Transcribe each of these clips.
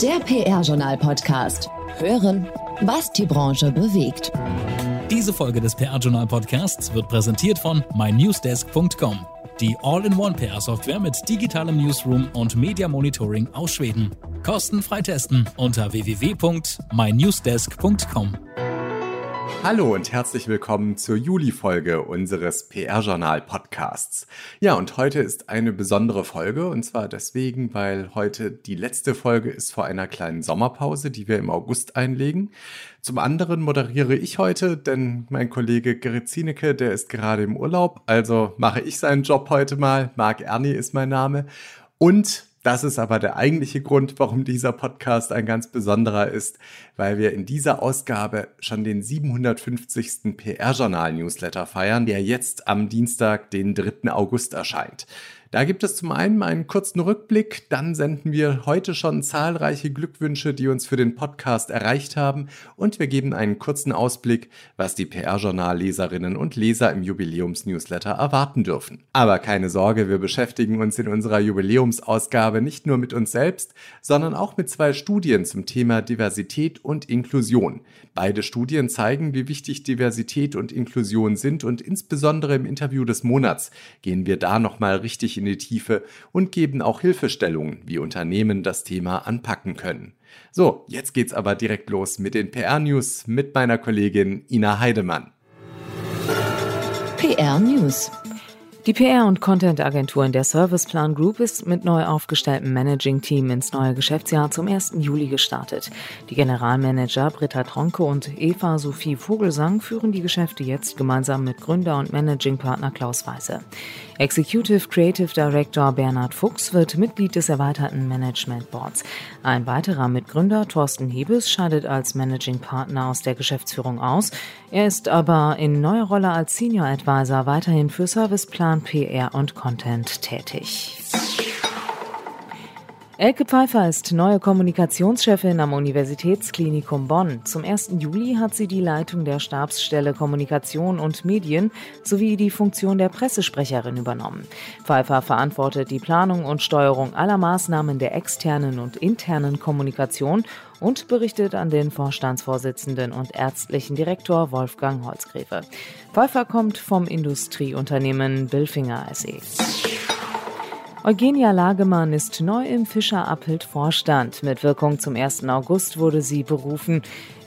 Der PR-Journal-Podcast. Hören, was die Branche bewegt. Diese Folge des PR-Journal-Podcasts wird präsentiert von mynewsdesk.com. Die All-in-One-PR-Software mit digitalem Newsroom und Media Monitoring aus Schweden. Kostenfrei testen unter www.mynewsdesk.com. Hallo und herzlich willkommen zur Juli-Folge unseres PR-Journal-Podcasts. Ja, und heute ist eine besondere Folge und zwar deswegen, weil heute die letzte Folge ist vor einer kleinen Sommerpause, die wir im August einlegen. Zum anderen moderiere ich heute, denn mein Kollege Gerrit Zienecke, der ist gerade im Urlaub, also mache ich seinen Job heute mal. Marc Erni ist mein Name. Und das ist aber der eigentliche Grund, warum dieser Podcast ein ganz besonderer ist, weil wir in dieser Ausgabe schon den 750. PR-Journal-Newsletter feiern, der jetzt am Dienstag, den 3. August erscheint. Da gibt es zum einen einen kurzen Rückblick, dann senden wir heute schon zahlreiche Glückwünsche, die uns für den Podcast erreicht haben und wir geben einen kurzen Ausblick, was die PR-Journal-Leserinnen und Leser im Jubiläums-Newsletter erwarten dürfen. Aber keine Sorge, wir beschäftigen uns in unserer Jubiläumsausgabe nicht nur mit uns selbst, sondern auch mit zwei Studien zum Thema Diversität und Inklusion. Beide Studien zeigen, wie wichtig Diversität und Inklusion sind und insbesondere im Interview des Monats gehen wir da nochmal richtig in die Tiefe und geben auch Hilfestellungen, wie Unternehmen das Thema anpacken können. So, jetzt geht's aber direkt los mit den PR-News mit meiner Kollegin Ina Heidemann. PR News. Die PR- und Content-Agentur in der Serviceplan Group ist mit neu aufgestelltem Managing-Team ins neue Geschäftsjahr zum 1. Juli gestartet. Die Generalmanager Britta Tronke und Eva Sophie Vogelsang führen die Geschäfte jetzt gemeinsam mit Gründer und Managing-Partner Klaus Weiße. Executive Creative Director Bernhard Fuchs wird Mitglied des erweiterten Management Boards. Ein weiterer Mitgründer, Thorsten Hebes, scheidet als Managing Partner aus der Geschäftsführung aus. Er ist aber in neuer Rolle als Senior Advisor weiterhin für Serviceplan, PR und Content tätig. Elke Pfeiffer ist neue Kommunikationschefin am Universitätsklinikum Bonn. Zum 1. Juli hat sie die Leitung der Stabsstelle Kommunikation und Medien sowie die Funktion der Pressesprecherin übernommen. Pfeiffer verantwortet die Planung und Steuerung aller Maßnahmen der externen und internen Kommunikation und berichtet an den Vorstandsvorsitzenden und ärztlichen Direktor Wolfgang Holzgräfe. Pfeiffer kommt vom Industrieunternehmen Billfinger SE. Eugenia Lagemann ist neu im Fischer Appelt Vorstand. Mit Wirkung zum 1. August wurde sie berufen.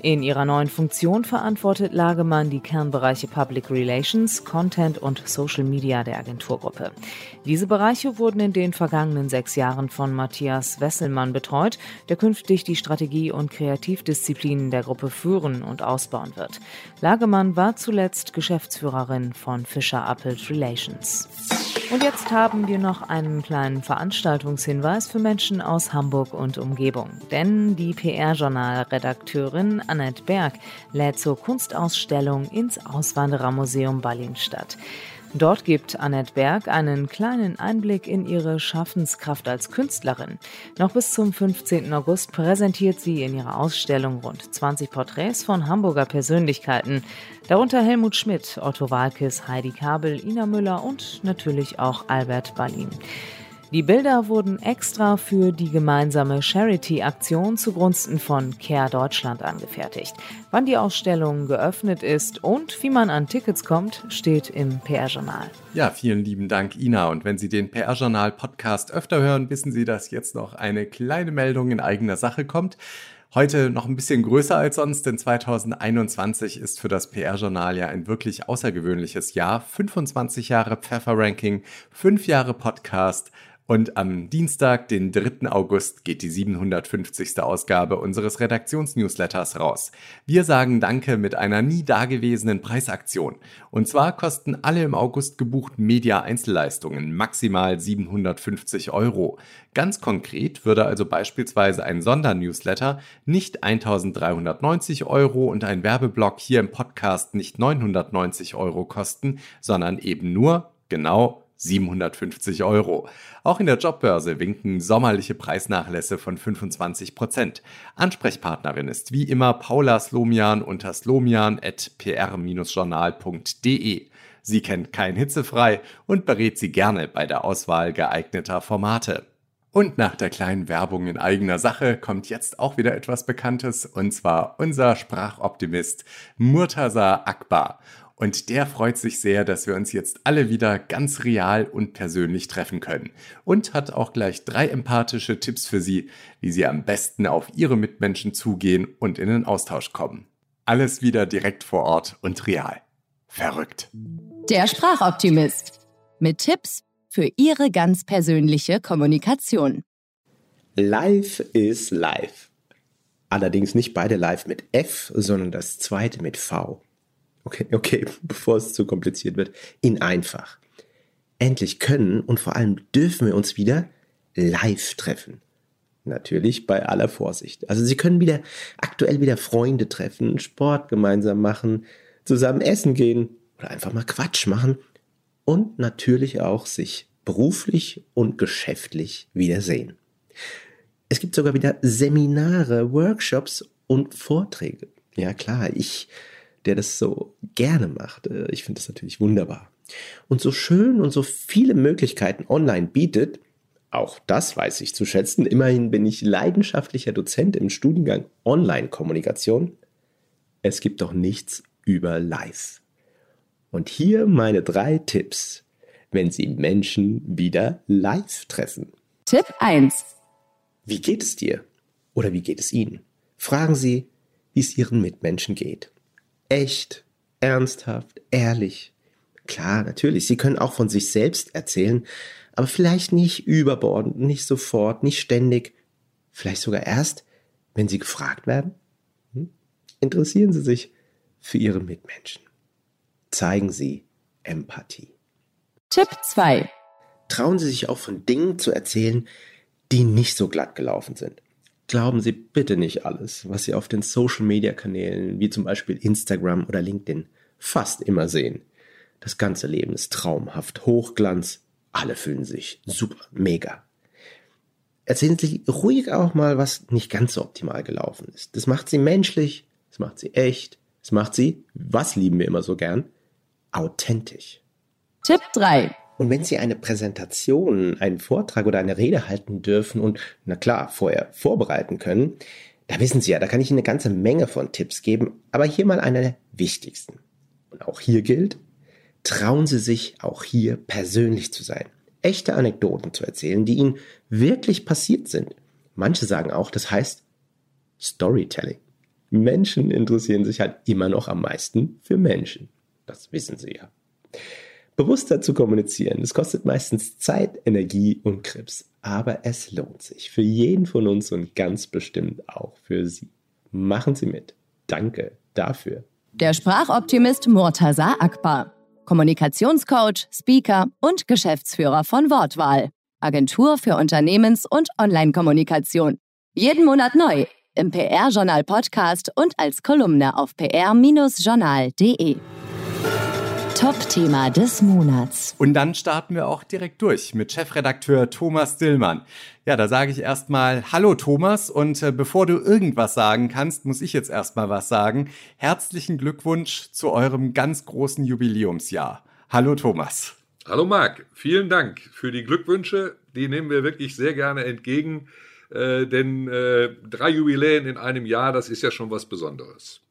In ihrer neuen Funktion verantwortet Lagemann die Kernbereiche Public Relations, Content und Social Media der Agenturgruppe. Diese Bereiche wurden in den vergangenen sechs Jahren von Matthias Wesselmann betreut, der künftig die Strategie- und Kreativdisziplinen der Gruppe führen und ausbauen wird. Lagemann war zuletzt Geschäftsführerin von Fischer Appelt Relations. Und jetzt haben wir noch einen kleinen Veranstaltungshinweis für Menschen aus Hamburg und Umgebung. Denn die PR-Journal-Redakteurin Annette Berg lädt zur Kunstausstellung ins Auswanderermuseum Ballinstadt. Dort gibt Annette Berg einen kleinen Einblick in ihre Schaffenskraft als Künstlerin. Noch bis zum 15. August präsentiert sie in ihrer Ausstellung rund 20 Porträts von Hamburger Persönlichkeiten, darunter Helmut Schmidt, Otto Walkes, Heidi Kabel, Ina Müller und natürlich auch Albert Ballin. Die Bilder wurden extra für die gemeinsame Charity-Aktion zugunsten von Care Deutschland angefertigt. Wann die Ausstellung geöffnet ist und wie man an Tickets kommt, steht im PR-Journal. Ja, vielen lieben Dank, Ina. Und wenn Sie den PR-Journal-Podcast öfter hören, wissen Sie, dass jetzt noch eine kleine Meldung in eigener Sache kommt. Heute noch ein bisschen größer als sonst, denn 2021 ist für das PR-Journal ja ein wirklich außergewöhnliches Jahr. 25 Jahre Pfeffer-Ranking, 5 Jahre Podcast, und am Dienstag, den 3. August, geht die 750. Ausgabe unseres Redaktionsnewsletters raus. Wir sagen Danke mit einer nie dagewesenen Preisaktion. Und zwar kosten alle im August gebuchten Media-Einzelleistungen maximal 750 Euro. Ganz konkret würde also beispielsweise ein Sondernewsletter nicht 1390 Euro und ein Werbeblock hier im Podcast nicht 990 Euro kosten, sondern eben nur genau 750 Euro. Auch in der Jobbörse winken sommerliche Preisnachlässe von 25 Prozent. Ansprechpartnerin ist wie immer Paula Slomian unter slomian.pr-journal.de. Sie kennt kein Hitzefrei und berät Sie gerne bei der Auswahl geeigneter Formate. Und nach der kleinen Werbung in eigener Sache kommt jetzt auch wieder etwas Bekanntes, und zwar unser Sprachoptimist Murtaza Akbar. Und der freut sich sehr, dass wir uns jetzt alle wieder ganz real und persönlich treffen können. Und hat auch gleich drei empathische Tipps für Sie, wie Sie am besten auf Ihre Mitmenschen zugehen und in den Austausch kommen. Alles wieder direkt vor Ort und real. Verrückt. Der Sprachoptimist. Mit Tipps für Ihre ganz persönliche Kommunikation. Live ist live. Allerdings nicht beide live mit F, sondern das zweite mit V. Okay, okay, bevor es zu kompliziert wird, in einfach. Endlich können und vor allem dürfen wir uns wieder live treffen. Natürlich bei aller Vorsicht. Also Sie können wieder aktuell wieder Freunde treffen, Sport gemeinsam machen, zusammen essen gehen oder einfach mal Quatsch machen und natürlich auch sich beruflich und geschäftlich wiedersehen. Es gibt sogar wieder Seminare, Workshops und Vorträge. Ja klar, ich, der das so gerne macht, äh, ich finde das natürlich wunderbar. Und so schön und so viele Möglichkeiten online bietet, auch das weiß ich zu schätzen. Immerhin bin ich leidenschaftlicher Dozent im Studiengang Online-Kommunikation. Es gibt doch nichts über Live. Und hier meine drei Tipps, wenn Sie Menschen wieder live treffen. Tipp 1. Wie geht es dir? Oder wie geht es Ihnen? Fragen Sie, wie es Ihren Mitmenschen geht. Echt, ernsthaft, ehrlich. Klar, natürlich, Sie können auch von sich selbst erzählen, aber vielleicht nicht überbordend, nicht sofort, nicht ständig, vielleicht sogar erst, wenn Sie gefragt werden. Hm? Interessieren Sie sich für Ihre Mitmenschen zeigen Sie Empathie. Tipp 2. Trauen Sie sich auch von Dingen zu erzählen, die nicht so glatt gelaufen sind. Glauben Sie bitte nicht alles, was Sie auf den Social-Media-Kanälen wie zum Beispiel Instagram oder LinkedIn fast immer sehen. Das ganze Leben ist traumhaft, Hochglanz, alle fühlen sich super, mega. Erzählen Sie ruhig auch mal, was nicht ganz so optimal gelaufen ist. Das macht Sie menschlich, das macht Sie echt, das macht Sie, was lieben wir immer so gern, authentisch. Tipp 3. Und wenn Sie eine Präsentation, einen Vortrag oder eine Rede halten dürfen und, na klar, vorher vorbereiten können, da wissen Sie ja, da kann ich Ihnen eine ganze Menge von Tipps geben, aber hier mal einer der wichtigsten. Und auch hier gilt, trauen Sie sich auch hier persönlich zu sein, echte Anekdoten zu erzählen, die Ihnen wirklich passiert sind. Manche sagen auch, das heißt Storytelling. Menschen interessieren sich halt immer noch am meisten für Menschen. Das wissen Sie ja. Bewusster zu kommunizieren, das kostet meistens Zeit, Energie und Krebs. Aber es lohnt sich. Für jeden von uns und ganz bestimmt auch für Sie. Machen Sie mit. Danke dafür. Der Sprachoptimist Murtaza Akbar. Kommunikationscoach, Speaker und Geschäftsführer von Wortwahl. Agentur für Unternehmens- und Online-Kommunikation. Jeden Monat neu im PR-Journal Podcast und als Kolumne auf pr-journal.de. Top-Thema des Monats. Und dann starten wir auch direkt durch mit Chefredakteur Thomas Dillmann. Ja, da sage ich erstmal Hallo Thomas und äh, bevor du irgendwas sagen kannst, muss ich jetzt erstmal was sagen. Herzlichen Glückwunsch zu eurem ganz großen Jubiläumsjahr. Hallo Thomas. Hallo Marc, vielen Dank für die Glückwünsche. Die nehmen wir wirklich sehr gerne entgegen, äh, denn äh, drei Jubiläen in einem Jahr, das ist ja schon was Besonderes.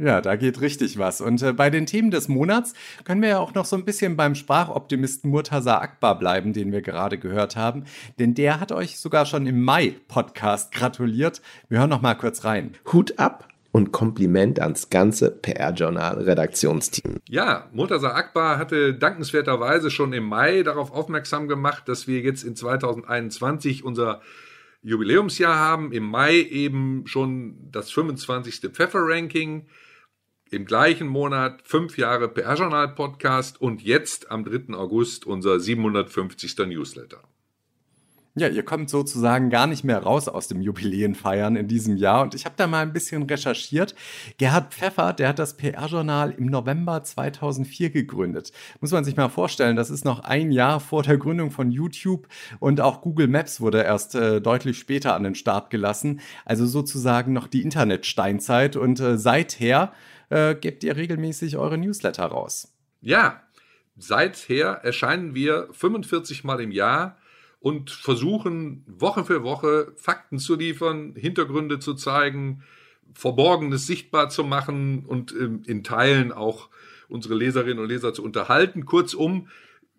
Ja, da geht richtig was. Und äh, bei den Themen des Monats können wir ja auch noch so ein bisschen beim Sprachoptimisten Murtaza Akbar bleiben, den wir gerade gehört haben. Denn der hat euch sogar schon im Mai-Podcast gratuliert. Wir hören noch mal kurz rein. Hut ab und Kompliment ans ganze PR-Journal-Redaktionsteam. Ja, Murtaza Akbar hatte dankenswerterweise schon im Mai darauf aufmerksam gemacht, dass wir jetzt in 2021 unser Jubiläumsjahr haben. Im Mai eben schon das 25. Pfeffer-Ranking im gleichen Monat fünf Jahre PR-Journal-Podcast und jetzt am 3. August unser 750. Newsletter. Ja, ihr kommt sozusagen gar nicht mehr raus aus dem Jubiläenfeiern in diesem Jahr. Und ich habe da mal ein bisschen recherchiert. Gerhard Pfeffer, der hat das PR-Journal im November 2004 gegründet. Muss man sich mal vorstellen, das ist noch ein Jahr vor der Gründung von YouTube und auch Google Maps wurde erst äh, deutlich später an den Start gelassen. Also sozusagen noch die Internetsteinzeit. Und äh, seither äh, gebt ihr regelmäßig eure Newsletter raus. Ja, seither erscheinen wir 45 Mal im Jahr und versuchen Woche für Woche Fakten zu liefern, Hintergründe zu zeigen, Verborgenes sichtbar zu machen und ähm, in Teilen auch unsere Leserinnen und Leser zu unterhalten. Kurzum,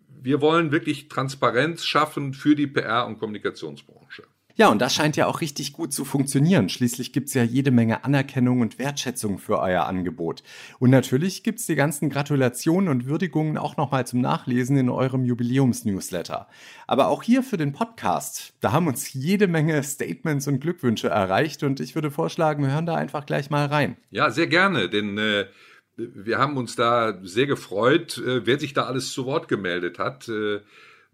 wir wollen wirklich Transparenz schaffen für die PR- und Kommunikationsbranche. Ja, und das scheint ja auch richtig gut zu funktionieren. Schließlich gibt's ja jede Menge Anerkennung und Wertschätzung für euer Angebot. Und natürlich gibt's die ganzen Gratulationen und Würdigungen auch nochmal zum Nachlesen in eurem Jubiläumsnewsletter. Aber auch hier für den Podcast, da haben uns jede Menge Statements und Glückwünsche erreicht und ich würde vorschlagen, wir hören da einfach gleich mal rein. Ja, sehr gerne, denn äh, wir haben uns da sehr gefreut, äh, wer sich da alles zu Wort gemeldet hat. Äh,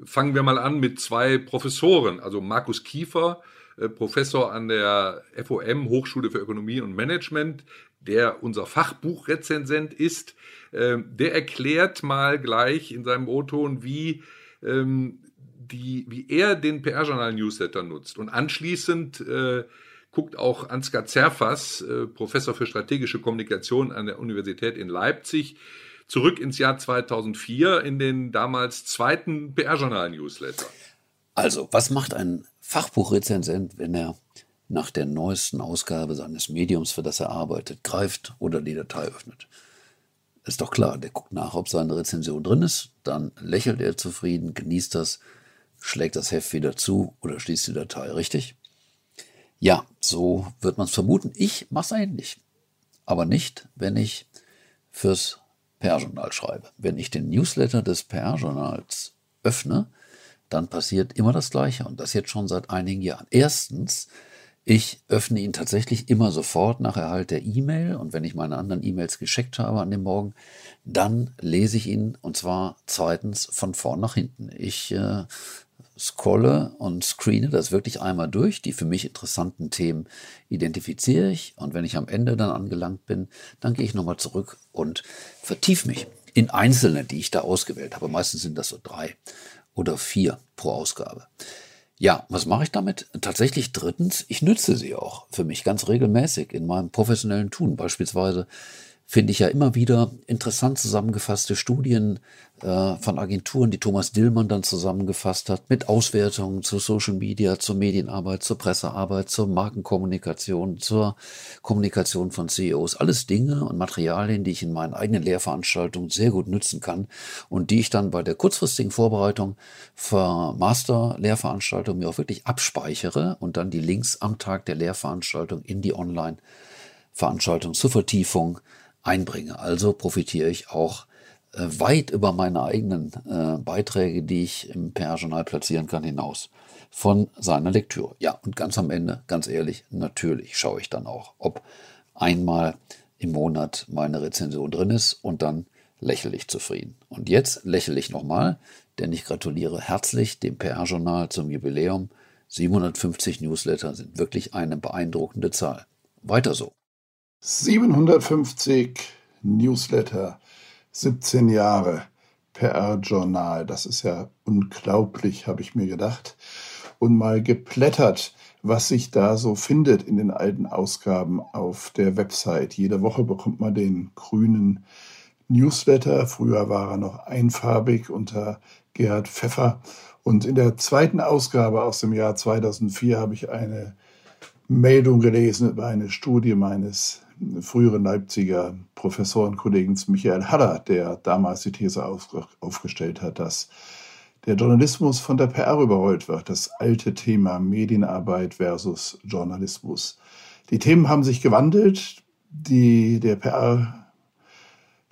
fangen wir mal an mit zwei Professoren, also Markus Kiefer, äh, Professor an der FOM Hochschule für Ökonomie und Management, der unser Fachbuchrezensent ist. Ähm, der erklärt mal gleich in seinem O-Ton, wie ähm, die, wie er den PR-Journal-Newsletter nutzt. Und anschließend äh, guckt auch Ansgar Zerfas, äh, Professor für strategische Kommunikation an der Universität in Leipzig, zurück ins Jahr 2004 in den damals zweiten PR-Journal-Newsletter. Also, was macht ein Fachbuchrezensent, wenn er nach der neuesten Ausgabe seines Mediums, für das er arbeitet, greift oder die Datei öffnet? Ist doch klar, der guckt nach, ob seine Rezension drin ist, dann lächelt er zufrieden, genießt das, schlägt das Heft wieder zu oder schließt die Datei, richtig? Ja, so wird man es vermuten. Ich mache es ähnlich. Aber nicht, wenn ich fürs PR-Journal schreibe. Wenn ich den Newsletter des PR-Journals öffne, dann passiert immer das Gleiche und das jetzt schon seit einigen Jahren. Erstens, ich öffne ihn tatsächlich immer sofort nach Erhalt der E-Mail und wenn ich meine anderen E-Mails gescheckt habe an dem Morgen, dann lese ich ihn und zwar zweitens von vorn nach hinten. Ich äh, scrolle und screene das wirklich einmal durch. Die für mich interessanten Themen identifiziere ich und wenn ich am Ende dann angelangt bin, dann gehe ich nochmal zurück und vertiefe mich in einzelne, die ich da ausgewählt habe. Meistens sind das so drei oder vier pro Ausgabe. Ja, was mache ich damit? Tatsächlich drittens, ich nütze sie auch für mich ganz regelmäßig in meinem professionellen Tun. Beispielsweise finde ich ja immer wieder interessant zusammengefasste Studien äh, von Agenturen, die Thomas Dillmann dann zusammengefasst hat, mit Auswertungen zu Social Media, zur Medienarbeit, zur Pressearbeit, zur Markenkommunikation, zur Kommunikation von CEOs. Alles Dinge und Materialien, die ich in meinen eigenen Lehrveranstaltungen sehr gut nützen kann und die ich dann bei der kurzfristigen Vorbereitung für Master-Lehrveranstaltungen mir auch wirklich abspeichere und dann die Links am Tag der Lehrveranstaltung in die Online-Veranstaltung zur Vertiefung einbringe. Also profitiere ich auch äh, weit über meine eigenen äh, Beiträge, die ich im PR-Journal platzieren kann, hinaus von seiner Lektüre. Ja, und ganz am Ende, ganz ehrlich, natürlich schaue ich dann auch, ob einmal im Monat meine Rezension drin ist und dann lächle ich zufrieden. Und jetzt lächle ich nochmal, denn ich gratuliere herzlich dem PR-Journal zum Jubiläum. 750 Newsletter sind wirklich eine beeindruckende Zahl. Weiter so. 750 Newsletter, 17 Jahre PR-Journal. Das ist ja unglaublich, habe ich mir gedacht. Und mal geplättert, was sich da so findet in den alten Ausgaben auf der Website. Jede Woche bekommt man den grünen Newsletter. Früher war er noch einfarbig unter Gerhard Pfeffer. Und in der zweiten Ausgabe aus dem Jahr 2004 habe ich eine Meldung gelesen über eine Studie meines früheren Leipziger Professorenkollegen Michael Haller, der damals die These auf, aufgestellt hat, dass der Journalismus von der PR überrollt wird. Das alte Thema Medienarbeit versus Journalismus. Die Themen haben sich gewandelt. Die, der PR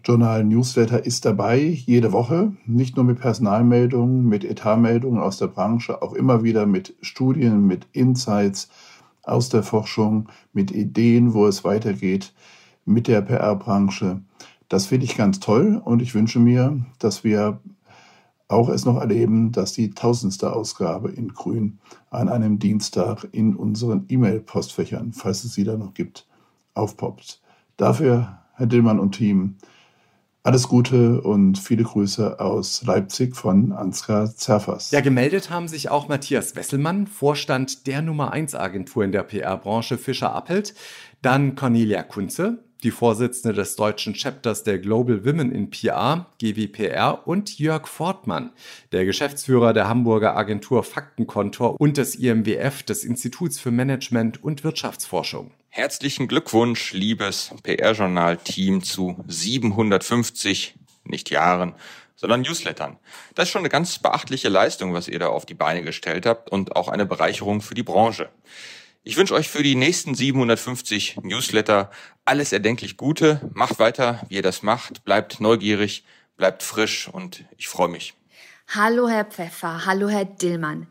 Journal Newsletter ist dabei, jede Woche, nicht nur mit Personalmeldungen, mit Etatmeldungen aus der Branche, auch immer wieder mit Studien, mit Insights, aus der Forschung, mit Ideen, wo es weitergeht mit der PR-Branche. Das finde ich ganz toll und ich wünsche mir, dass wir auch es noch erleben, dass die tausendste Ausgabe in Grün an einem Dienstag in unseren E-Mail-Postfächern, falls es sie da noch gibt, aufpoppt. Dafür, Herr Dillmann und Team, alles Gute und viele Grüße aus Leipzig von Ansgar Zerfers. Ja, gemeldet haben sich auch Matthias Wesselmann, Vorstand der Nummer 1 Agentur in der PR-Branche Fischer Appelt, dann Cornelia Kunze, die Vorsitzende des deutschen Chapters der Global Women in PR, GWPR, und Jörg Fortmann, der Geschäftsführer der Hamburger Agentur Faktenkontor und des IMWF, des Instituts für Management und Wirtschaftsforschung. Herzlichen Glückwunsch, liebes PR-Journal-Team, zu 750, nicht Jahren, sondern Newslettern. Das ist schon eine ganz beachtliche Leistung, was ihr da auf die Beine gestellt habt und auch eine Bereicherung für die Branche. Ich wünsche euch für die nächsten 750 Newsletter alles erdenklich Gute. Macht weiter, wie ihr das macht. Bleibt neugierig, bleibt frisch und ich freue mich. Hallo Herr Pfeffer, hallo Herr Dillmann.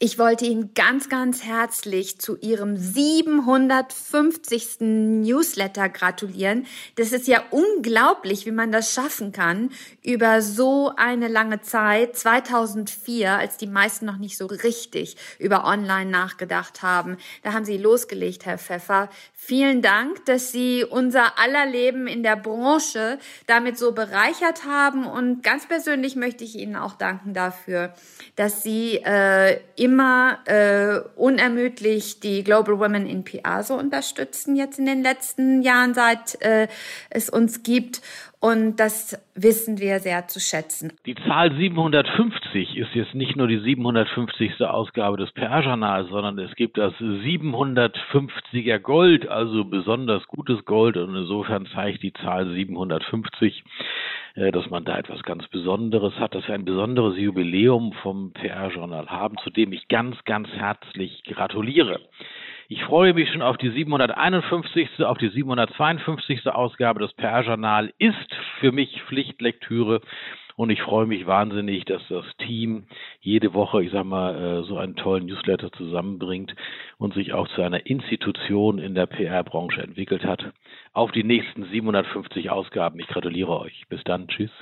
Ich wollte Ihnen ganz, ganz herzlich zu Ihrem 750. Newsletter gratulieren. Das ist ja unglaublich, wie man das schaffen kann über so eine lange Zeit, 2004, als die meisten noch nicht so richtig über Online nachgedacht haben. Da haben Sie losgelegt, Herr Pfeffer. Vielen Dank, dass Sie unser aller Leben in der Branche damit so bereichert haben. Und ganz persönlich möchte ich Ihnen auch danken dafür, dass Sie äh, immer äh, unermüdlich die Global Women in PR so unterstützen jetzt in den letzten Jahren, seit äh, es uns gibt. Und das wissen wir sehr zu schätzen. Die Zahl 750 ist jetzt nicht nur die 750. Ausgabe des PR-Journals, sondern es gibt das 750er Gold, also besonders gutes Gold. Und insofern zeigt die Zahl 750, äh, dass man da etwas ganz Besonderes hat, dass wir ein besonderes Jubiläum vom PR-Journal haben, zu dem ich ganz, ganz herzlich gratuliere. Ich freue mich schon auf die 751., auf die 752. Ausgabe. Das PR-Journal ist für mich Pflichtlektüre. Und ich freue mich wahnsinnig, dass das Team jede Woche, ich sag mal, äh, so einen tollen Newsletter zusammenbringt und sich auch zu einer Institution in der PR-Branche entwickelt hat. Auf die nächsten 750 Ausgaben. Ich gratuliere euch. Bis dann. Tschüss.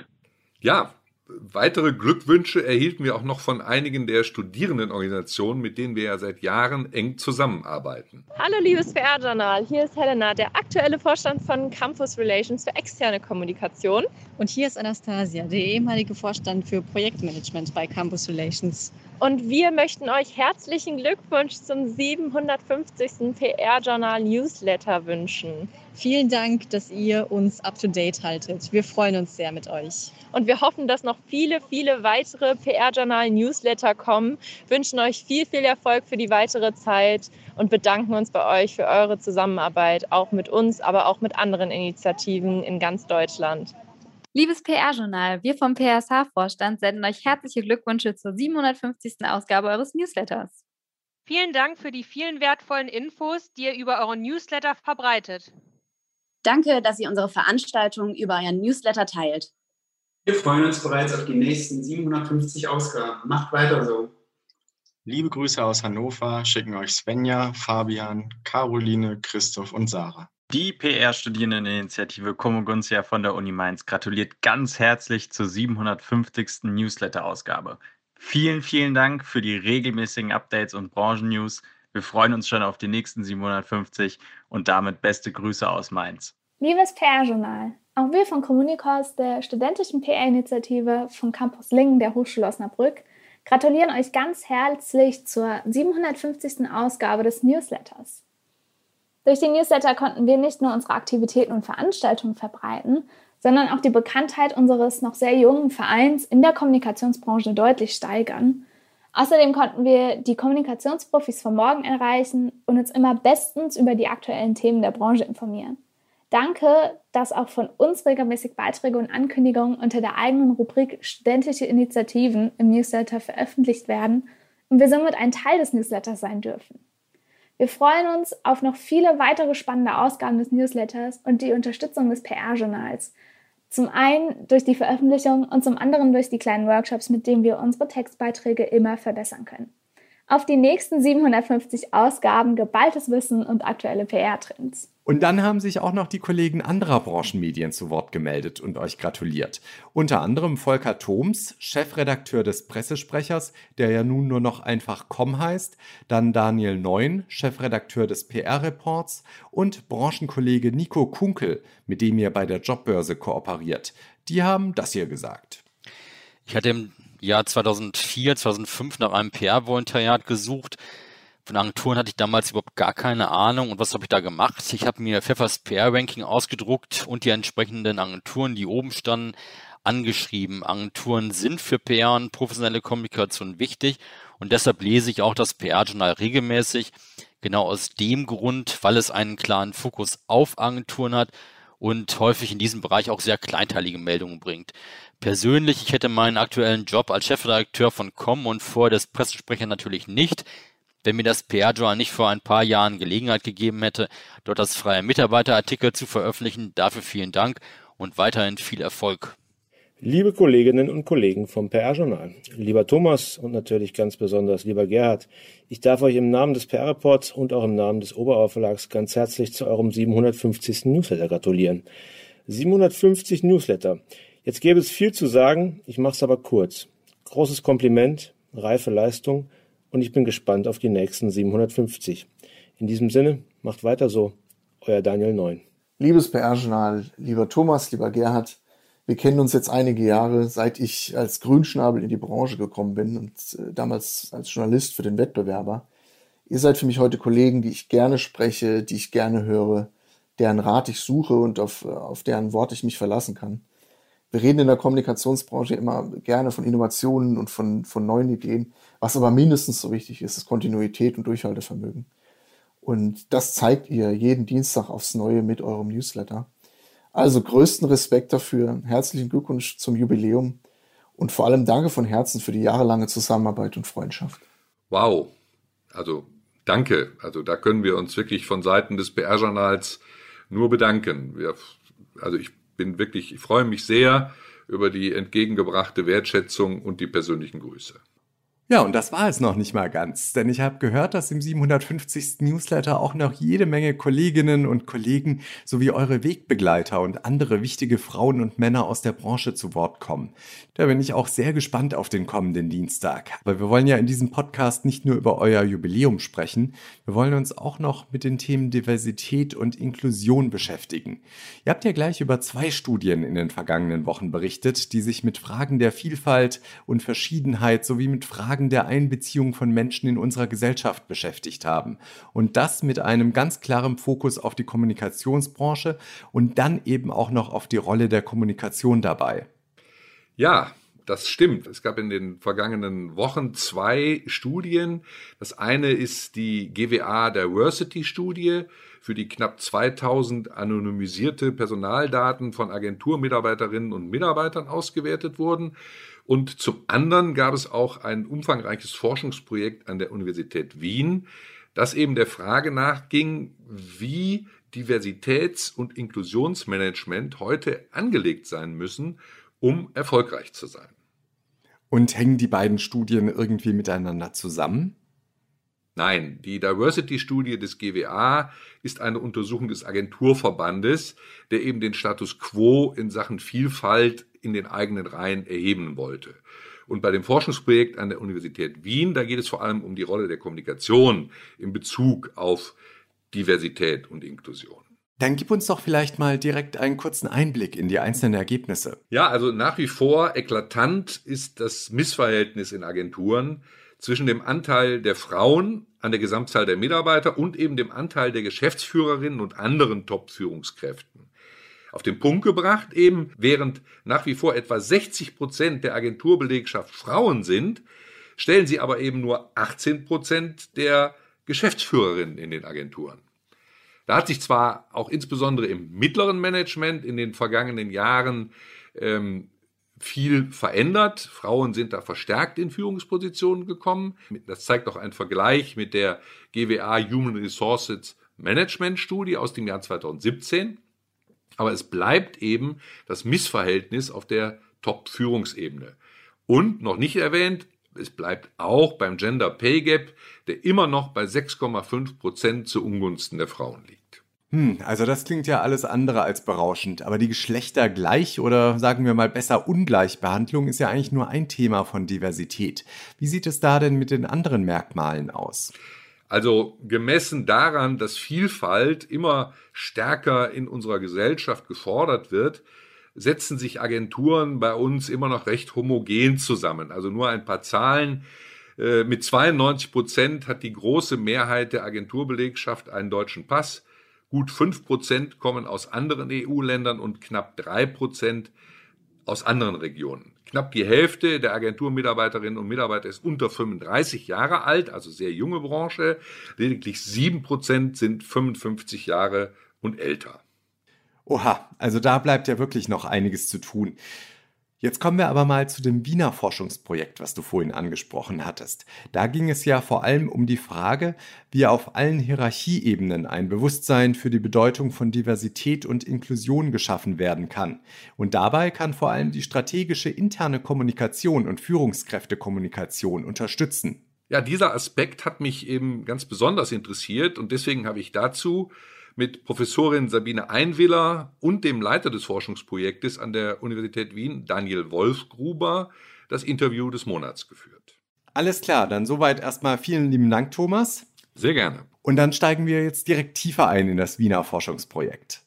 Ja, Weitere Glückwünsche erhielten wir auch noch von einigen der Studierendenorganisationen, mit denen wir ja seit Jahren eng zusammenarbeiten. Hallo liebes PR-Journal, hier ist Helena, der aktuelle Vorstand von Campus Relations für externe Kommunikation. Und hier ist Anastasia, der ehemalige Vorstand für Projektmanagement bei Campus Relations. Und wir möchten euch herzlichen Glückwunsch zum 750. PR-Journal Newsletter wünschen. Vielen Dank, dass ihr uns up-to-date haltet. Wir freuen uns sehr mit euch. Und wir hoffen, dass noch viele, viele weitere PR-Journal-Newsletter kommen, wünschen euch viel, viel Erfolg für die weitere Zeit und bedanken uns bei euch für eure Zusammenarbeit, auch mit uns, aber auch mit anderen Initiativen in ganz Deutschland. Liebes PR-Journal, wir vom PSH-Vorstand senden euch herzliche Glückwünsche zur 750. Ausgabe eures Newsletters. Vielen Dank für die vielen wertvollen Infos, die ihr über euren Newsletter verbreitet. Danke, dass ihr unsere Veranstaltung über euren Newsletter teilt. Wir freuen uns bereits auf die nächsten 750 Ausgaben. Macht weiter so. Liebe Grüße aus Hannover schicken euch Svenja, Fabian, Caroline, Christoph und Sarah. Die PR-Studierendeninitiative Komoguntia von der Uni Mainz gratuliert ganz herzlich zur 750. Newsletter-Ausgabe. Vielen, vielen Dank für die regelmäßigen Updates und Branchen-News. Wir freuen uns schon auf die nächsten 750 und damit beste Grüße aus Mainz. Liebes PR-Journal, auch wir von Communicos, der studentischen PR-Initiative vom Campus Lingen der Hochschule Osnabrück, gratulieren euch ganz herzlich zur 750. Ausgabe des Newsletters. Durch die Newsletter konnten wir nicht nur unsere Aktivitäten und Veranstaltungen verbreiten, sondern auch die Bekanntheit unseres noch sehr jungen Vereins in der Kommunikationsbranche deutlich steigern. Außerdem konnten wir die Kommunikationsprofis von morgen erreichen und uns immer bestens über die aktuellen Themen der Branche informieren. Danke, dass auch von uns regelmäßig Beiträge und Ankündigungen unter der eigenen Rubrik Studentische Initiativen im Newsletter veröffentlicht werden und wir somit ein Teil des Newsletters sein dürfen. Wir freuen uns auf noch viele weitere spannende Ausgaben des Newsletters und die Unterstützung des PR-Journals. Zum einen durch die Veröffentlichung und zum anderen durch die kleinen Workshops, mit denen wir unsere Textbeiträge immer verbessern können. Auf die nächsten 750 Ausgaben geballtes Wissen und aktuelle PR-Trends. Und dann haben sich auch noch die Kollegen anderer Branchenmedien zu Wort gemeldet und euch gratuliert. Unter anderem Volker Thoms, Chefredakteur des Pressesprechers, der ja nun nur noch einfach Com heißt, dann Daniel Neun, Chefredakteur des PR-Reports und Branchenkollege Nico Kunkel, mit dem ihr bei der Jobbörse kooperiert. Die haben das hier gesagt. Ich hatte im Jahr 2004, 2005 nach einem PR-Volontariat gesucht Von Agenturen hatte ich damals überhaupt gar keine Ahnung. Und was habe ich da gemacht? Ich habe mir Pfeffers PR-Ranking ausgedruckt und die entsprechenden Agenturen, die oben standen, angeschrieben. Agenturen sind für PR und professionelle Kommunikation wichtig und deshalb lese ich auch das PR-Journal regelmäßig. Genau aus dem Grund, weil es einen klaren Fokus auf Agenturen hat und häufig in diesem Bereich auch sehr kleinteilige Meldungen bringt. Persönlich, ich hätte meinen aktuellen Job als Chefredakteur von Com und vorher des Pressesprecher natürlich nicht wenn mir das PR-Journal nicht vor ein paar Jahren Gelegenheit gegeben hätte, dort als freier Mitarbeiterartikel zu veröffentlichen. Dafür vielen Dank und weiterhin viel Erfolg. Liebe Kolleginnen und Kollegen vom PR-Journal, lieber Thomas und natürlich ganz besonders lieber Gerhard, ich darf euch im Namen des PR-Reports und auch im Namen des Oberauer ganz herzlich zu eurem 750. Newsletter gratulieren. 750 Newsletter. Jetzt gäbe es viel zu sagen, ich mache es aber kurz. Großes Kompliment, reife Leistung – und ich bin gespannt auf die nächsten 750. In diesem Sinne, macht weiter so. Euer Daniel Neun. Liebes PR-Journal, lieber Thomas, lieber Gerhard, wir kennen uns jetzt einige Jahre, seit ich als Grünschnabel in die Branche gekommen bin und äh, damals als Journalist für den Wettbewerber. Ihr seid für mich heute Kollegen, die ich gerne spreche, die ich gerne höre, deren Rat ich suche und auf, auf deren Wort ich mich verlassen kann. Wir reden in der Kommunikationsbranche immer gerne von Innovationen und von, von neuen Ideen. Was aber mindestens so wichtig ist, ist Kontinuität und Durchhaltevermögen. Und das zeigt ihr jeden Dienstag aufs Neue mit eurem Newsletter. Also größten Respekt dafür, herzlichen Glückwunsch zum Jubiläum und vor allem danke von Herzen für die jahrelange Zusammenarbeit und Freundschaft. Wow, also danke. Also da können wir uns wirklich von Seiten des PR-Journals nur bedanken. Wir, also ich bin wirklich, ich freue mich sehr über die entgegengebrachte Wertschätzung und die persönlichen Grüße. Ja, und das war es noch nicht mal ganz, denn ich habe gehört, dass im 750. Newsletter auch noch jede Menge Kolleginnen und Kollegen sowie eure Wegbegleiter und andere wichtige Frauen und Männer aus der Branche zu Wort kommen. Da bin ich auch sehr gespannt auf den kommenden Dienstag. Aber wir wollen ja in diesem Podcast nicht nur über euer Jubiläum sprechen, wir wollen uns auch noch mit den Themen Diversität und Inklusion beschäftigen. Ihr habt ja gleich über zwei Studien in den vergangenen Wochen berichtet, die sich mit Fragen der Vielfalt und Verschiedenheit sowie mit Fragen Fragen der Einbeziehung von Menschen in unserer Gesellschaft beschäftigt haben. Und das mit einem ganz klaren Fokus auf die Kommunikationsbranche und dann eben auch noch auf die Rolle der Kommunikation dabei. Ja, das stimmt. Es gab in den vergangenen Wochen zwei Studien. Das eine ist die GWA Diversity Studie, für die knapp 2000 anonymisierte Personaldaten von Agenturmitarbeiterinnen und Mitarbeitern ausgewertet wurden. Und zum anderen gab es auch ein umfangreiches Forschungsprojekt an der Universität Wien, das eben der Frage nachging, wie Diversitäts- und Inklusionsmanagement heute angelegt sein müssen, um erfolgreich zu sein. Und hängen die beiden Studien irgendwie miteinander zusammen? Nein, die Diversity-Studie des GWA ist eine Untersuchung des Agenturverbandes, der eben den Status quo in Sachen Vielfalt in den eigenen Reihen erheben wollte. Und bei dem Forschungsprojekt an der Universität Wien, da geht es vor allem um die Rolle der Kommunikation in Bezug auf Diversität und Inklusion. Dann gib uns doch vielleicht mal direkt einen kurzen Einblick in die einzelnen Ergebnisse. Ja, also nach wie vor eklatant ist das Missverhältnis in Agenturen zwischen dem Anteil der Frauen an der Gesamtzahl der Mitarbeiter und eben dem Anteil der Geschäftsführerinnen und anderen Top-Führungskräften. Auf den Punkt gebracht eben, während nach wie vor etwa 60 Prozent der Agenturbelegschaft Frauen sind, stellen sie aber eben nur 18 Prozent der Geschäftsführerinnen in den Agenturen. Da hat sich zwar auch insbesondere im mittleren Management in den vergangenen Jahren ähm, viel verändert. Frauen sind da verstärkt in Führungspositionen gekommen. Das zeigt auch ein Vergleich mit der GWA Human Resources Management Studie aus dem Jahr 2017. Aber es bleibt eben das Missverhältnis auf der Top-Führungsebene. Und noch nicht erwähnt, es bleibt auch beim Gender Pay Gap, der immer noch bei 6,5 Prozent zu Ungunsten der Frauen liegt. Hm, also das klingt ja alles andere als berauschend, aber die Geschlechtergleich oder sagen wir mal besser Ungleichbehandlung ist ja eigentlich nur ein Thema von Diversität. Wie sieht es da denn mit den anderen Merkmalen aus? Also gemessen daran, dass Vielfalt immer stärker in unserer Gesellschaft gefordert wird, setzen sich Agenturen bei uns immer noch recht homogen zusammen. Also nur ein paar Zahlen. Äh, mit 92 Prozent hat die große Mehrheit der Agenturbelegschaft einen deutschen Pass. Gut 5 Prozent kommen aus anderen EU-Ländern und knapp 3 Prozent aus anderen Regionen. Knapp die Hälfte der Agenturmitarbeiterinnen und Mitarbeiter ist unter 35 Jahre alt, also sehr junge Branche. Lediglich 7 Prozent sind 55 Jahre und älter. Oha, also da bleibt ja wirklich noch einiges zu tun. Jetzt kommen wir aber mal zu dem Wiener Forschungsprojekt, was du vorhin angesprochen hattest. Da ging es ja vor allem um die Frage, wie auf allen Hierarchieebenen ein Bewusstsein für die Bedeutung von Diversität und Inklusion geschaffen werden kann. Und dabei kann vor allem die strategische interne Kommunikation und Führungskräftekommunikation unterstützen. Ja, dieser Aspekt hat mich eben ganz besonders interessiert und deswegen habe ich dazu mit Professorin Sabine Einwiller und dem Leiter des Forschungsprojektes an der Universität Wien, Daniel Wolfgruber, das Interview des Monats geführt. Alles klar, dann soweit erstmal vielen lieben Dank, Thomas. Sehr gerne. Und dann steigen wir jetzt direkt tiefer ein in das Wiener Forschungsprojekt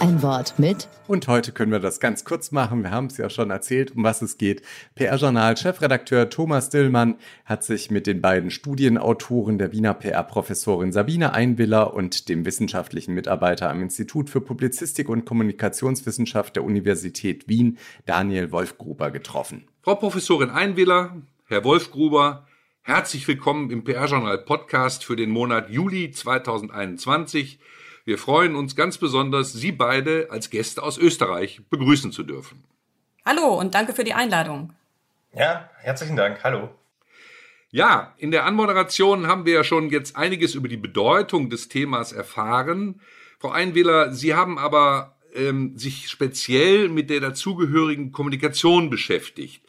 ein Wort mit. Und heute können wir das ganz kurz machen. Wir haben es ja schon erzählt, um was es geht. PR-Journal-Chefredakteur Thomas Dillmann hat sich mit den beiden Studienautoren der Wiener PR-Professorin Sabine Einwiller und dem wissenschaftlichen Mitarbeiter am Institut für Publizistik und Kommunikationswissenschaft der Universität Wien, Daniel Wolfgruber, getroffen. Frau Professorin Einwiller, Herr Wolfgruber, herzlich willkommen im PR-Journal-Podcast für den Monat Juli 2021. Wir freuen uns ganz besonders, Sie beide als Gäste aus Österreich begrüßen zu dürfen. Hallo und danke für die Einladung. Ja, herzlichen Dank. Hallo. Ja, in der Anmoderation haben wir ja schon jetzt einiges über die Bedeutung des Themas erfahren. Frau Einwähler, Sie haben aber ähm, sich speziell mit der dazugehörigen Kommunikation beschäftigt.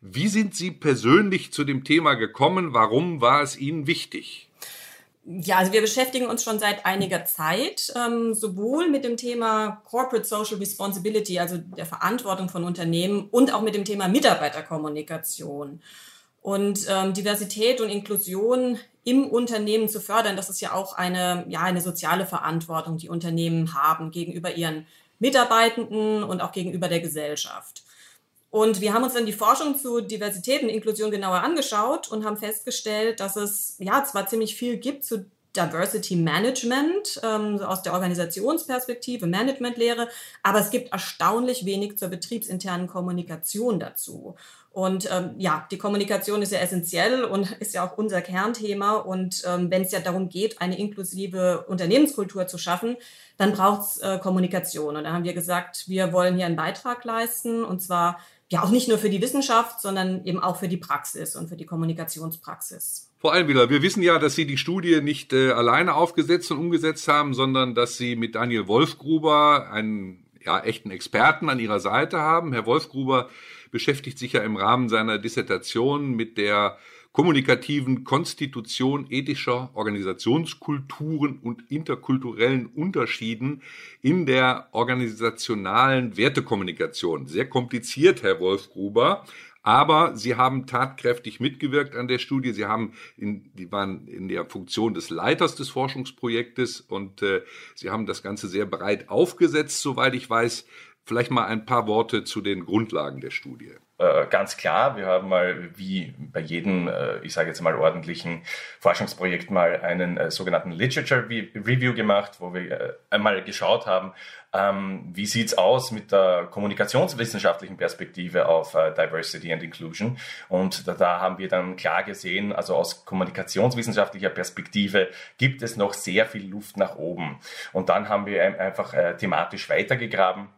Wie sind Sie persönlich zu dem Thema gekommen? Warum war es Ihnen wichtig? Ja, also wir beschäftigen uns schon seit einiger Zeit ähm, sowohl mit dem Thema Corporate Social Responsibility, also der Verantwortung von Unternehmen, und auch mit dem Thema Mitarbeiterkommunikation. Und ähm, Diversität und Inklusion im Unternehmen zu fördern, das ist ja auch eine, ja, eine soziale Verantwortung, die Unternehmen haben gegenüber ihren Mitarbeitenden und auch gegenüber der Gesellschaft. Und wir haben uns dann die Forschung zu Diversität und Inklusion genauer angeschaut und haben festgestellt, dass es ja zwar ziemlich viel gibt zu Diversity Management ähm, aus der Organisationsperspektive, Managementlehre, aber es gibt erstaunlich wenig zur betriebsinternen Kommunikation dazu. Und ähm, ja, die Kommunikation ist ja essentiell und ist ja auch unser Kernthema. Und ähm, wenn es ja darum geht, eine inklusive Unternehmenskultur zu schaffen, dann braucht es äh, Kommunikation. Und da haben wir gesagt, wir wollen hier einen Beitrag leisten und zwar ja auch nicht nur für die Wissenschaft, sondern eben auch für die Praxis und für die Kommunikationspraxis. Vor allem wieder, wir wissen ja, dass Sie die Studie nicht äh, alleine aufgesetzt und umgesetzt haben, sondern dass Sie mit Daniel Wolfgruber einen ja, echten Experten an Ihrer Seite haben. Herr Wolfgruber beschäftigt sich ja im Rahmen seiner Dissertation mit der kommunikativen Konstitution ethischer Organisationskulturen und interkulturellen Unterschieden in der organisationalen Wertekommunikation. Sehr kompliziert, Herr Wolfgruber. Aber sie haben tatkräftig mitgewirkt an der Studie. Sie haben in, die waren in der Funktion des Leiters des Forschungsprojektes und äh, sie haben das Ganze sehr breit aufgesetzt, soweit ich weiß. Vielleicht mal ein paar Worte zu den Grundlagen der Studie. Äh, ganz klar, wir haben mal wie bei jedem, äh, ich sage jetzt mal ordentlichen Forschungsprojekt mal einen äh, sogenannten Literature Review gemacht, wo wir einmal geschaut haben, ähm, wie sieht's aus mit der kommunikationswissenschaftlichen Perspektive auf Diversity and Inclusion. Und da, da haben wir dann klar gesehen, also aus kommunikationswissenschaftlicher Perspektive gibt es noch sehr viel Luft nach oben. Und dann haben wir einfach thematisch weitergegraben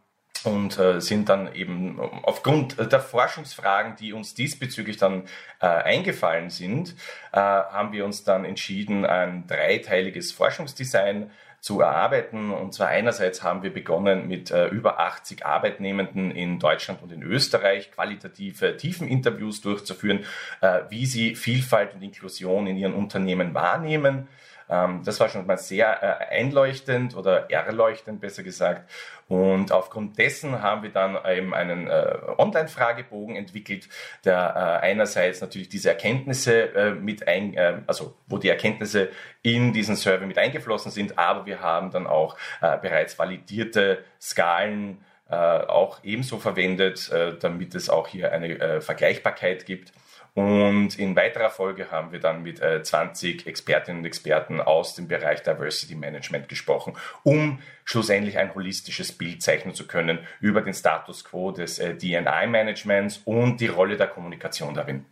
und äh, sind dann eben aufgrund der Forschungsfragen, die uns diesbezüglich dann äh, eingefallen sind, äh, haben wir uns dann entschieden, ein dreiteiliges Forschungsdesign zu erarbeiten. Und zwar einerseits haben wir begonnen mit äh, über 80 Arbeitnehmenden in Deutschland und in Österreich qualitative Tiefeninterviews durchzuführen, äh, wie sie Vielfalt und Inklusion in ihren Unternehmen wahrnehmen ähm, das war schon mal sehr äh, einleuchtend oder erleuchtend, besser gesagt. Und aufgrund dessen haben wir dann eben einen äh, Online-Fragebogen entwickelt, der äh, einerseits natürlich diese Erkenntnisse äh, mit ein, äh, also wo die Erkenntnisse in diesen Survey mit eingeflossen sind, aber wir haben dann auch äh, bereits validierte Skalen auch ebenso verwendet, damit es auch hier eine Vergleichbarkeit gibt. Und in weiterer Folge haben wir dann mit äh, 20 Expertinnen und Experten aus dem Bereich Diversity Management gesprochen, um schlussendlich ein holistisches Bild zeichnen zu können über den Status quo des äh, DNI-Managements und die Rolle der Kommunikation darin.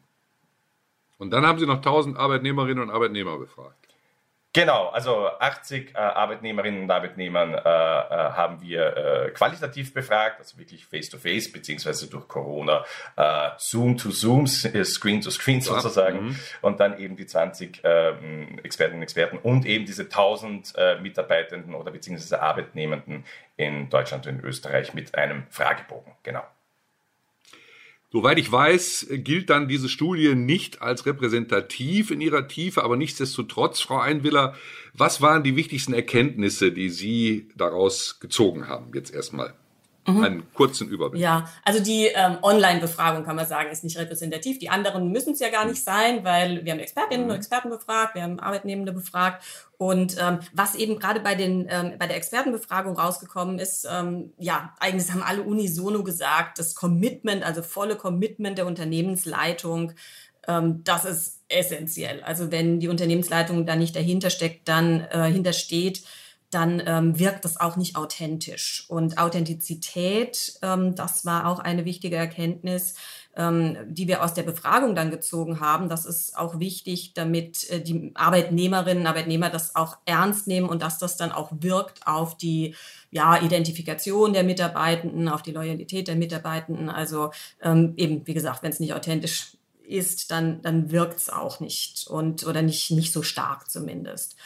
Und dann haben Sie noch 1000 Arbeitnehmerinnen und Arbeitnehmer befragt. Genau, also 80 äh, Arbeitnehmerinnen und Arbeitnehmern äh, äh, haben wir äh, qualitativ befragt, also wirklich face-to-face, -face, beziehungsweise durch Corona äh, Zoom to Zoom, Screen to Screen sozusagen. Mhm. Und dann eben die 20 ähm, Expertinnen und Experten und eben diese 1000 äh, Mitarbeitenden oder beziehungsweise Arbeitnehmenden in Deutschland und in Österreich mit einem Fragebogen. Genau. Soweit ich weiß, gilt dann diese Studie nicht als repräsentativ in ihrer Tiefe, aber nichtsdestotrotz, Frau Einwiller, was waren die wichtigsten Erkenntnisse, die Sie daraus gezogen haben? Jetzt erstmal. Mhm. Einen kurzen Überblick. Ja, also die ähm, Online-Befragung kann man sagen, ist nicht repräsentativ. Die anderen müssen es ja gar nicht sein, weil wir haben Expertinnen mhm. und Experten befragt, wir haben Arbeitnehmende befragt. Und ähm, was eben gerade bei, den, ähm, bei der Expertenbefragung rausgekommen ist, ähm, ja, eigentlich haben alle unisono gesagt, das Commitment, also volle Commitment der Unternehmensleitung, ähm, das ist essentiell. Also wenn die Unternehmensleitung da nicht dahinter steckt, dann äh, hintersteht, dann ähm, wirkt das auch nicht authentisch. Und Authentizität, ähm, das war auch eine wichtige Erkenntnis, ähm, die wir aus der Befragung dann gezogen haben. Das ist auch wichtig, damit äh, die Arbeitnehmerinnen und Arbeitnehmer das auch ernst nehmen und dass das dann auch wirkt auf die ja, Identifikation der Mitarbeitenden, auf die Loyalität der Mitarbeitenden. Also ähm, eben, wie gesagt, wenn es nicht authentisch ist, dann, dann wirkt es auch nicht und oder nicht, nicht so stark zumindest.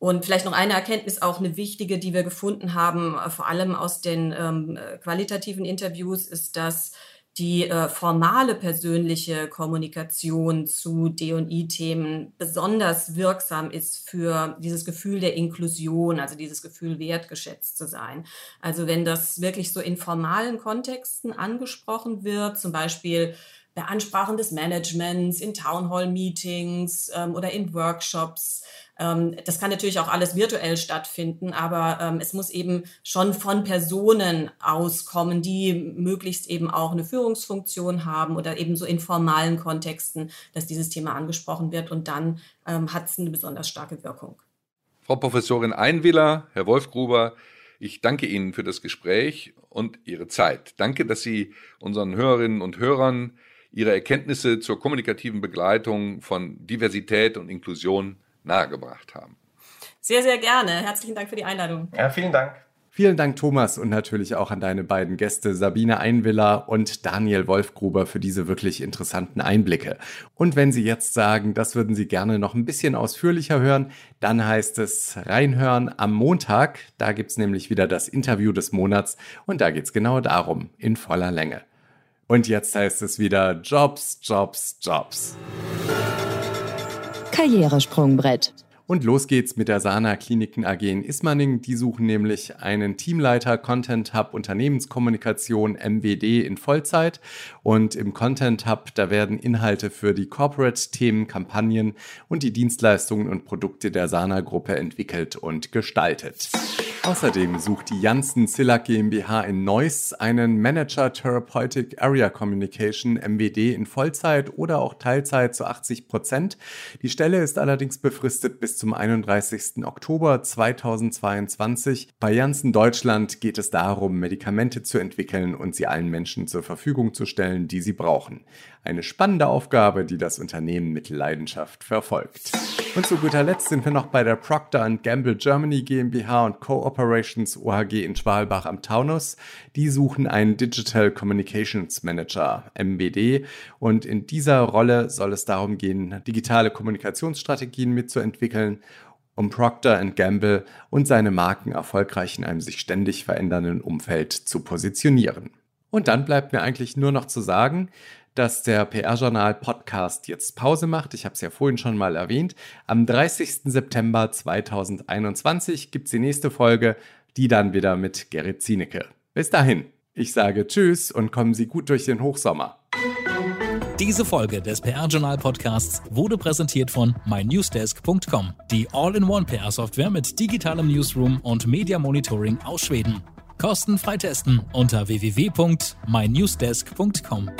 Und vielleicht noch eine Erkenntnis, auch eine wichtige, die wir gefunden haben, äh, vor allem aus den ähm, qualitativen Interviews, ist, dass die äh, formale persönliche Kommunikation zu D&I-Themen besonders wirksam ist für dieses Gefühl der Inklusion, also dieses Gefühl wertgeschätzt zu sein. Also wenn das wirklich so in formalen Kontexten angesprochen wird, zum Beispiel bei Ansprachen des Managements, in Townhall-Meetings ähm, oder in Workshops, das kann natürlich auch alles virtuell stattfinden, aber ähm, es muss eben schon von Personen auskommen, die möglichst eben auch eine Führungsfunktion haben oder eben so in formalen Kontexten, dass dieses Thema angesprochen wird und dann ähm, hat es eine besonders starke Wirkung. Frau Professorin Einwiller, Herr Wolfgruber, ich danke Ihnen für das Gespräch und Ihre Zeit. Danke, dass Sie unseren Hörerinnen und Hörern Ihre Erkenntnisse zur kommunikativen Begleitung von Diversität und Inklusion nahegebracht haben. Sehr, sehr gerne. Herzlichen Dank für die Einladung. Ja, vielen Dank. Vielen Dank, Thomas, und natürlich auch an deine beiden Gäste Sabine Einwiller und Daniel Wolfgruber für diese wirklich interessanten Einblicke. Und wenn Sie jetzt sagen, das würden Sie gerne noch ein bisschen ausführlicher hören, dann heißt es reinhören am Montag. Da gibt es nämlich wieder das Interview des Monats und da geht es genau darum, in voller Länge. Und jetzt heißt es wieder Jobs, Jobs, Jobs. Karrieresprungbrett. Und los geht's mit der Sana Kliniken AG in Ismaning. Die suchen nämlich einen Teamleiter Content Hub Unternehmenskommunikation MWD in Vollzeit. Und im Content Hub, da werden Inhalte für die Corporate-Themen, Kampagnen und die Dienstleistungen und Produkte der Sana Gruppe entwickelt und gestaltet. Außerdem sucht die Janssen Zillag GmbH in Neuss einen Manager Therapeutic Area Communication MWD in Vollzeit oder auch Teilzeit zu 80 Prozent. Die Stelle ist allerdings befristet bis zum 31. Oktober 2022. Bei Janssen Deutschland geht es darum, Medikamente zu entwickeln und sie allen Menschen zur Verfügung zu stellen, die sie brauchen. Eine spannende Aufgabe, die das Unternehmen mit Leidenschaft verfolgt. Und zu guter Letzt sind wir noch bei der Procter Gamble Germany GmbH und Co-Operations OHG in Schwalbach am Taunus. Die suchen einen Digital Communications Manager, MBD. Und in dieser Rolle soll es darum gehen, digitale Kommunikationsstrategien mitzuentwickeln um Procter Gamble und seine Marken erfolgreich in einem sich ständig verändernden Umfeld zu positionieren. Und dann bleibt mir eigentlich nur noch zu sagen, dass der PR-Journal Podcast jetzt Pause macht. Ich habe es ja vorhin schon mal erwähnt. Am 30. September 2021 gibt es die nächste Folge, die dann wieder mit Gerrit Zienecke. Bis dahin, ich sage Tschüss und kommen Sie gut durch den Hochsommer. Diese Folge des PR-Journal Podcasts wurde präsentiert von mynewsdesk.com, die All-in-One PR-Software mit digitalem Newsroom und Media Monitoring aus Schweden. Kostenfrei testen unter www.mynewsdesk.com.